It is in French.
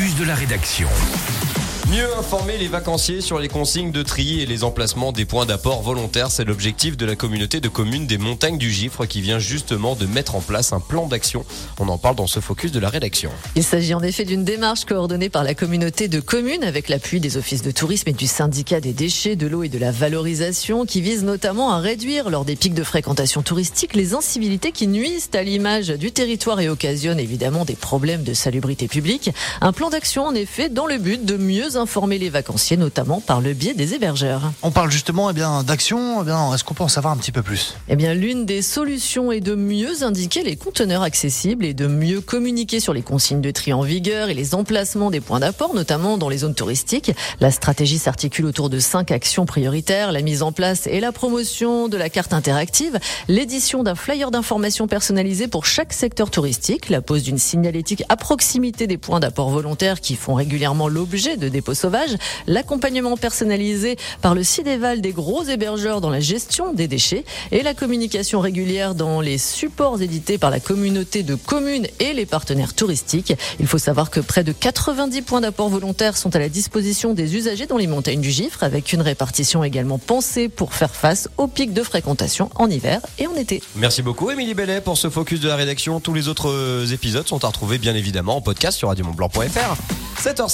de la rédaction. Mieux informer les vacanciers sur les consignes de tri et les emplacements des points d'apport volontaires, c'est l'objectif de la communauté de communes des montagnes du Gifre qui vient justement de mettre en place un plan d'action. On en parle dans ce focus de la rédaction. Il s'agit en effet d'une démarche coordonnée par la communauté de communes avec l'appui des offices de tourisme et du syndicat des déchets, de l'eau et de la valorisation qui vise notamment à réduire lors des pics de fréquentation touristique les incivilités qui nuisent à l'image du territoire et occasionnent évidemment des problèmes de salubrité publique. Un plan d'action en effet dans le but de mieux informer les vacanciers, notamment par le biais des hébergeurs. On parle justement eh bien d'action. Eh bien, est-ce qu'on peut en savoir un petit peu plus? Eh bien, l'une des solutions est de mieux indiquer les conteneurs accessibles et de mieux communiquer sur les consignes de tri en vigueur et les emplacements des points d'apport, notamment dans les zones touristiques. La stratégie s'articule autour de cinq actions prioritaires la mise en place et la promotion de la carte interactive, l'édition d'un flyer d'information personnalisé pour chaque secteur touristique, la pose d'une signalétique à proximité des points d'apport volontaires qui font régulièrement l'objet de dépôts sauvages, l'accompagnement personnalisé par le CIDEVAL des gros hébergeurs dans la gestion des déchets et la communication régulière dans les supports édités par la communauté de communes et les partenaires touristiques. Il faut savoir que près de 90 points d'apport volontaires sont à la disposition des usagers dans les montagnes du Gifre avec une répartition également pensée pour faire face aux pics de fréquentation en hiver et en été. Merci beaucoup Émilie Bellet pour ce focus de la rédaction. Tous les autres épisodes sont à retrouver bien évidemment en podcast sur radiomontblanc.fr. 7h